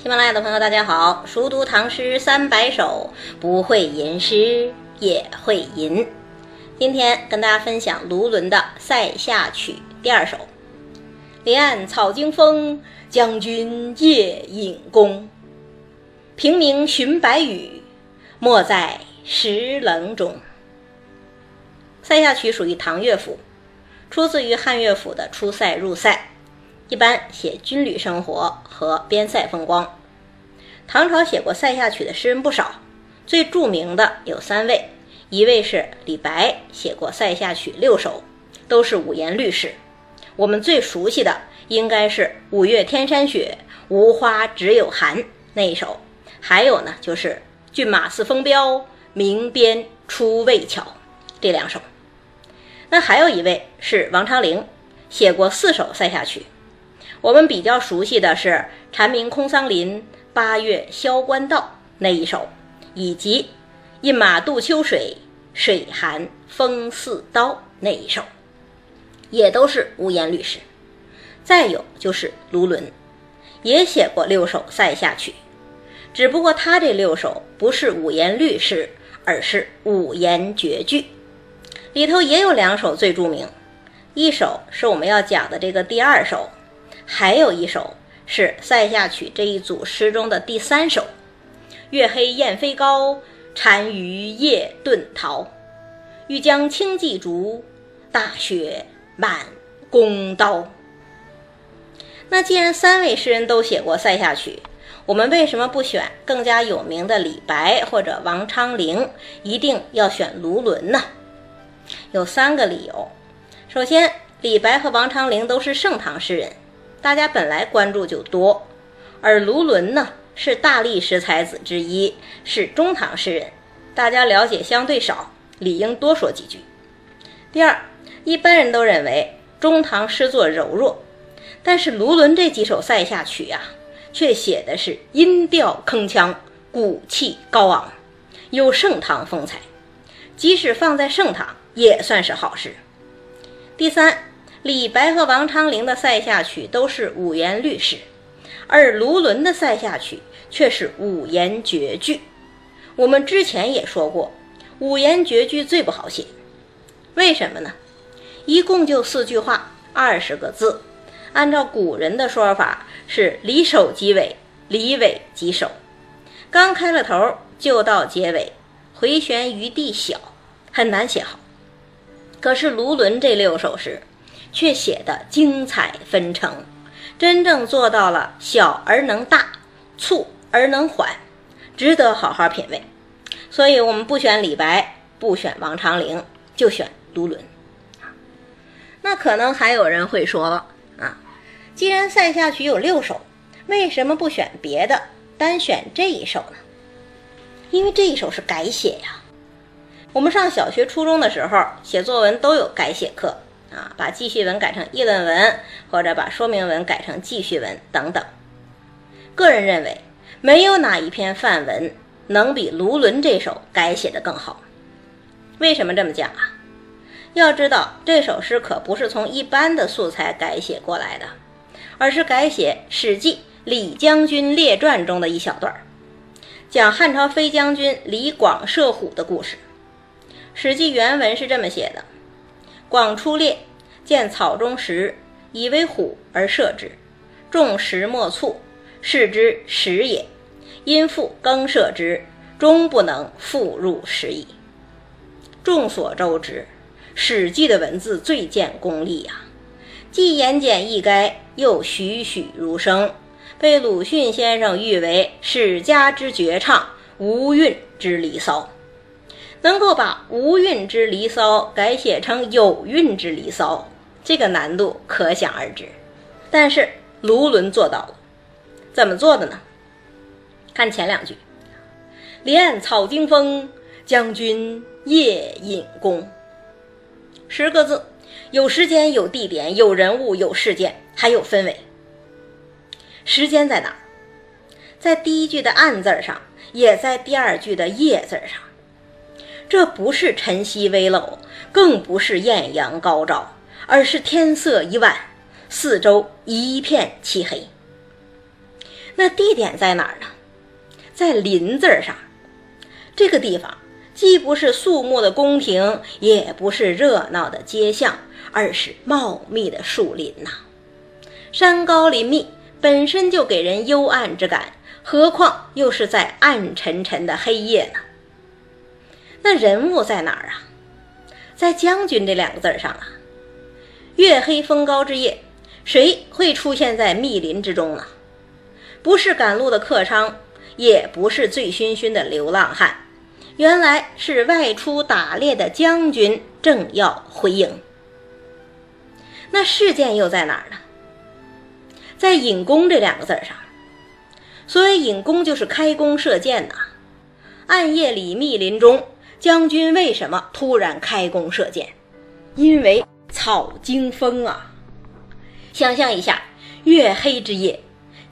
喜马拉雅的朋友，大家好！熟读唐诗三百首，不会吟诗也会吟。今天跟大家分享卢纶的《塞下曲》第二首：离岸草惊风，将军夜引弓。平明寻白羽，没在石棱中。《塞下曲》属于唐乐府，出自于汉乐府的《出塞入塞》。一般写军旅生活和边塞风光。唐朝写过塞下曲的诗人不少，最著名的有三位，一位是李白，写过塞下曲六首，都是五言律诗。我们最熟悉的应该是“五月天山雪，无花只有寒”那一首，还有呢就是“骏马似风飙，鸣鞭出渭桥”这两首。那还有一位是王昌龄，写过四首塞下曲。我们比较熟悉的是“蝉鸣空桑林，八月萧关道”那一首，以及“饮马渡秋水，水寒风似刀”那一首，也都是五言律诗。再有就是卢纶，也写过六首塞下曲，只不过他这六首不是五言律诗，而是五言绝句，里头也有两首最著名，一首是我们要讲的这个第二首。还有一首是《塞下曲》这一组诗中的第三首：“月黑雁飞高，单于夜遁逃。欲将轻骑逐，大雪满弓刀。”那既然三位诗人都写过《塞下曲》，我们为什么不选更加有名的李白或者王昌龄，一定要选卢纶呢？有三个理由。首先，李白和王昌龄都是盛唐诗人。大家本来关注就多，而卢纶呢是大历史才子之一，是中唐诗人，大家了解相对少，理应多说几句。第二，一般人都认为中唐诗作柔弱，但是卢纶这几首塞下曲呀，却写的是音调铿锵，骨气高昂，有盛唐风采，即使放在盛唐也算是好诗。第三。李白和王昌龄的塞下曲都是五言律诗，而卢纶的塞下曲却是五言绝句。我们之前也说过，五言绝句最不好写，为什么呢？一共就四句话，二十个字，按照古人的说法是离首即尾，离尾即首，刚开了头就到结尾，回旋余地小，很难写好。可是卢纶这六首诗。却写得精彩纷呈，真正做到了小而能大，促而能缓，值得好好品味。所以，我们不选李白，不选王昌龄，就选卢纶。那可能还有人会说了啊，既然塞下曲有六首，为什么不选别的，单选这一首呢？因为这一首是改写呀。我们上小学、初中的时候写作文都有改写课。啊，把记叙文改成议论文，或者把说明文改成记叙文等等。个人认为，没有哪一篇范文能比卢纶这首改写的更好。为什么这么讲啊？要知道，这首诗可不是从一般的素材改写过来的，而是改写《史记·李将军列传》中的一小段，讲汉朝飞将军李广射虎的故事。《史记》原文是这么写的。广出猎，见草中石，以为虎而射之。众石莫促，视之石也。因复更射之，终不能复入石矣。众所周知，《史记》的文字最见功力呀，既言简意赅，又栩栩如生，被鲁迅先生誉为史家之绝唱，无韵之离骚。能够把无韵之离骚改写成有韵之离骚，这个难度可想而知。但是卢纶做到了，怎么做的呢？看前两句：“离岸草惊风，将军夜引弓。”十个字，有时间、有地点、有人物、有事件，还有氛围。时间在哪？在第一句的“暗”字上，也在第二句的“夜”字上。这不是晨曦微露，更不是艳阳高照，而是天色已晚，四周一片漆黑。那地点在哪儿呢？在“林”字上。这个地方既不是肃穆的宫廷，也不是热闹的街巷，而是茂密的树林呐。山高林密，本身就给人幽暗之感，何况又是在暗沉沉的黑夜呢？那人物在哪儿啊？在“将军”这两个字上啊。月黑风高之夜，谁会出现在密林之中呢？不是赶路的客商，也不是醉醺醺的流浪汉，原来是外出打猎的将军正要回营。那事件又在哪儿呢？在“引弓”这两个字上。所谓引弓，就是开弓射箭呐。暗夜里密林中，将军为什么突然开弓射箭？因为。草惊风啊！想象一下，月黑之夜，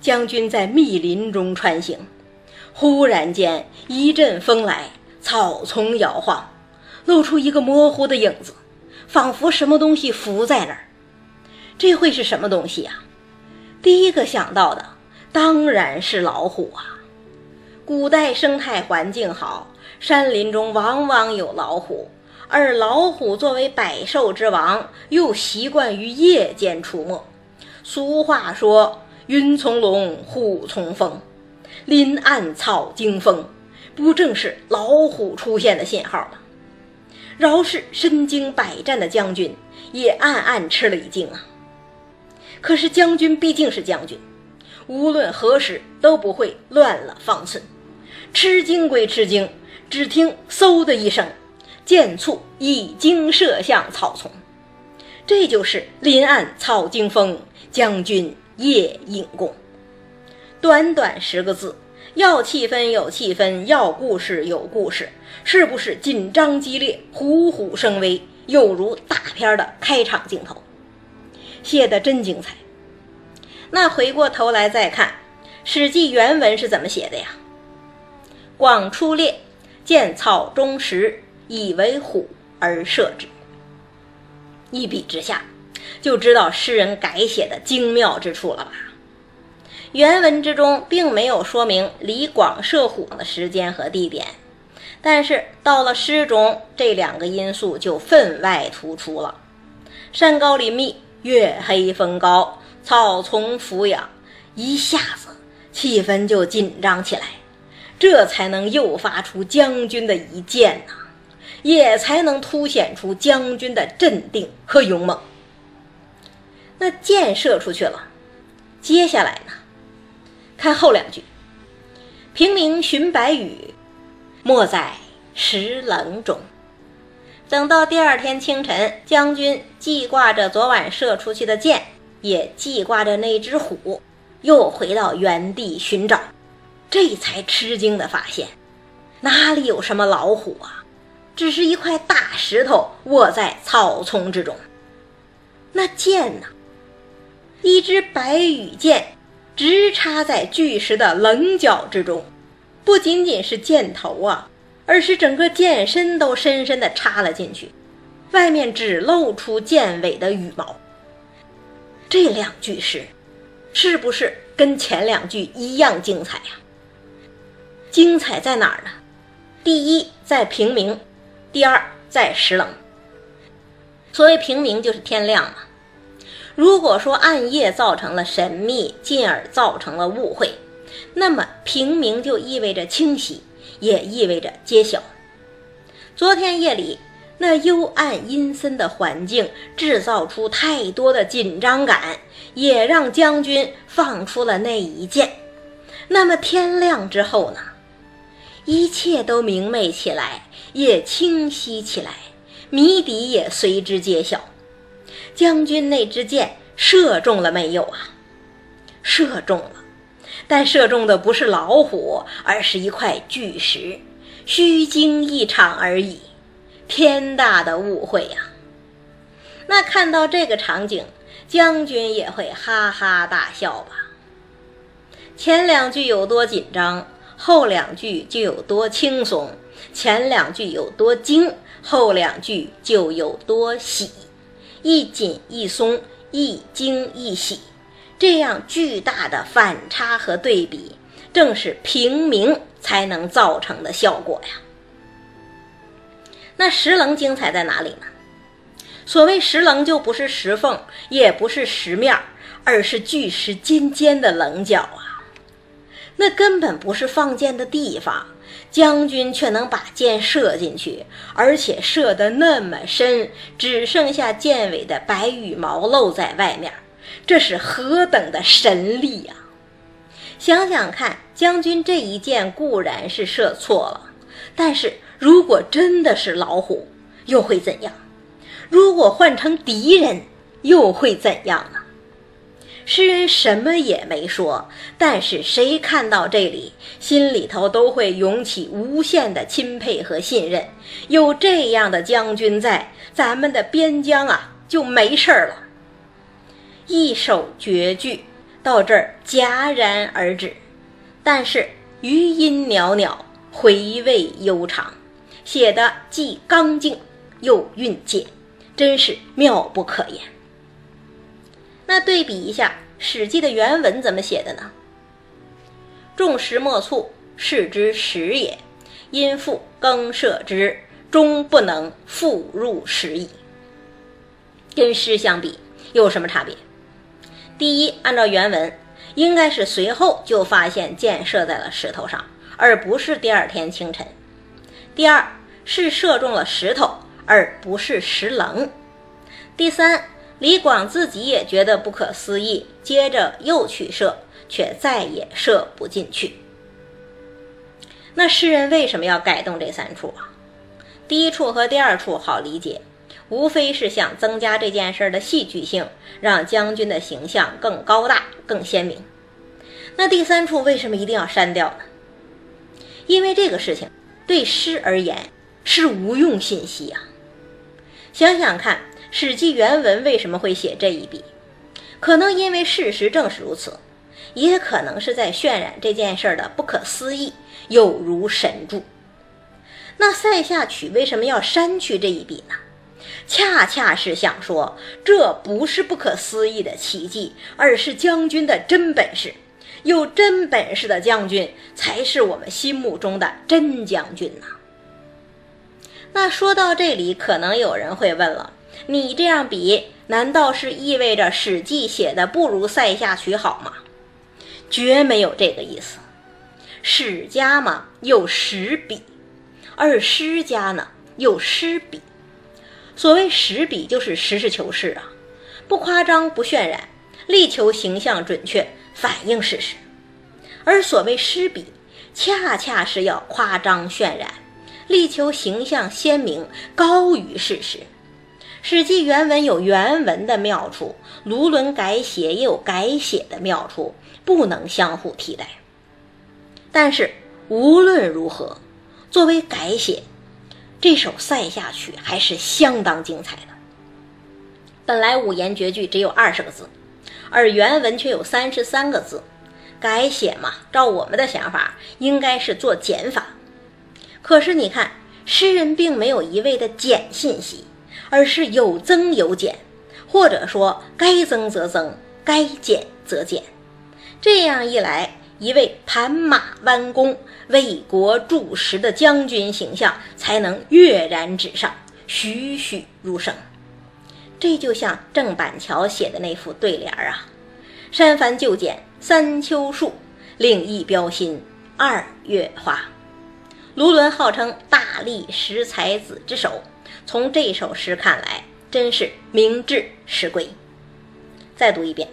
将军在密林中穿行，忽然间一阵风来，草丛摇晃，露出一个模糊的影子，仿佛什么东西浮在那儿。这会是什么东西呀？第一个想到的当然是老虎啊！古代生态环境好，山林中往往有老虎。而老虎作为百兽之王，又习惯于夜间出没。俗话说：“云从龙，虎从凤，林暗草惊风。”不正是老虎出现的信号吗？饶是身经百战的将军，也暗暗吃了一惊啊。可是将军毕竟是将军，无论何时都不会乱了方寸。吃惊归吃惊，只听“嗖”的一声。箭簇已经射向草丛，这就是林暗草惊风，将军夜引弓。短短十个字，要气氛有气氛，要故事有故事，是不是紧张激烈，虎虎生威，又如大片的开场镜头？写的真精彩。那回过头来再看《史记》原文是怎么写的呀？广出猎，见草中石。以为虎而射之。一比之下，就知道诗人改写的精妙之处了吧？原文之中并没有说明李广射虎的时间和地点，但是到了诗中，这两个因素就分外突出了。山高林密，月黑风高，草丛俯仰，一下子气氛就紧张起来，这才能诱发出将军的一箭呐。也才能凸显出将军的镇定和勇猛。那箭射出去了，接下来呢？看后两句：“平明寻白羽，没在石棱中。”等到第二天清晨，将军记挂着昨晚射出去的箭，也记挂着那只虎，又回到原地寻找，这才吃惊的发现，哪里有什么老虎啊？只是一块大石头卧在草丛之中，那剑呢？一支白羽箭，直插在巨石的棱角之中，不仅仅是箭头啊，而是整个剑身都深深地插了进去，外面只露出剑尾的羽毛。这两句诗，是不是跟前两句一样精彩呀？精彩在哪儿呢？第一，在平明。第二，在石冷。所谓平明，就是天亮嘛。如果说暗夜造成了神秘，进而造成了误会，那么平明就意味着清晰，也意味着揭晓。昨天夜里那幽暗阴森的环境，制造出太多的紧张感，也让将军放出了那一箭。那么天亮之后呢？一切都明媚起来。也清晰起来，谜底也随之揭晓。将军那支箭射中了没有啊？射中了，但射中的不是老虎，而是一块巨石，虚惊一场而已。天大的误会呀！那看到这个场景，将军也会哈哈大笑吧？前两句有多紧张，后两句就有多轻松。前两句有多惊，后两句就有多喜，一紧一松，一惊一喜，这样巨大的反差和对比，正是平明才能造成的效果呀。那石棱精彩在哪里呢？所谓石棱，就不是石缝，也不是石面，而是巨石尖尖的棱角啊！那根本不是放箭的地方，将军却能把箭射进去，而且射得那么深，只剩下箭尾的白羽毛露在外面，这是何等的神力呀！想想看，将军这一箭固然是射错了，但是如果真的是老虎，又会怎样？如果换成敌人，又会怎样呢？诗人什么也没说，但是谁看到这里，心里头都会涌起无限的钦佩和信任。有这样的将军在，咱们的边疆啊就没事儿了。一首绝句到这儿戛然而止，但是余音袅袅，回味悠长，写的既刚劲又蕴藉。真是妙不可言。那对比一下《史记》的原文怎么写的呢？众石莫蹙，是之石也。因复更设之，终不能复入石矣。跟诗相比有什么差别？第一，按照原文，应该是随后就发现箭射在了石头上，而不是第二天清晨。第二，是射中了石头。而不是石棱。第三，李广自己也觉得不可思议，接着又去射，却再也射不进去。那诗人为什么要改动这三处啊？第一处和第二处好理解，无非是想增加这件事的戏剧性，让将军的形象更高大、更鲜明。那第三处为什么一定要删掉呢？因为这个事情对诗而言是无用信息啊。想想看，《史记》原文为什么会写这一笔？可能因为事实正是如此，也可能是在渲染这件事的不可思议，有如神助。那《塞下曲》为什么要删去这一笔呢？恰恰是想说，这不是不可思议的奇迹，而是将军的真本事。有真本事的将军，才是我们心目中的真将军呐。那说到这里，可能有人会问了：你这样比，难道是意味着《史记》写的不如《塞下曲》好吗？绝没有这个意思。史家嘛有史笔，而诗家呢有诗笔。所谓史笔，就是实事求是啊，不夸张，不渲染，力求形象准确，反映事实。而所谓诗笔，恰恰是要夸张渲染。力求形象鲜明，高于事实。《史记》原文有原文的妙处，卢纶改写也有改写的妙处，不能相互替代。但是无论如何，作为改写，这首《塞下曲》还是相当精彩的。本来五言绝句只有二十个字，而原文却有三十三个字。改写嘛，照我们的想法，应该是做减法。可是你看，诗人并没有一味的减信息，而是有增有减，或者说该增则增，该减则减。这样一来，一位盘马弯弓、为国铸石的将军形象才能跃然纸上，栩栩如生。这就像郑板桥写的那副对联儿啊：“删繁就简三秋树，另一标新二月花。”卢纶号称大历十才子之首，从这首诗看来，真是明智实归。再读一遍：“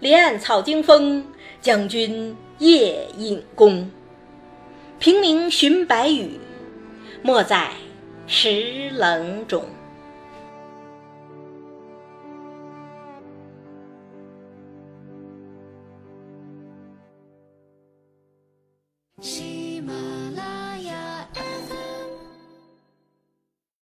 连岸草惊风，将军夜引弓。平明寻白羽，没在石棱中。”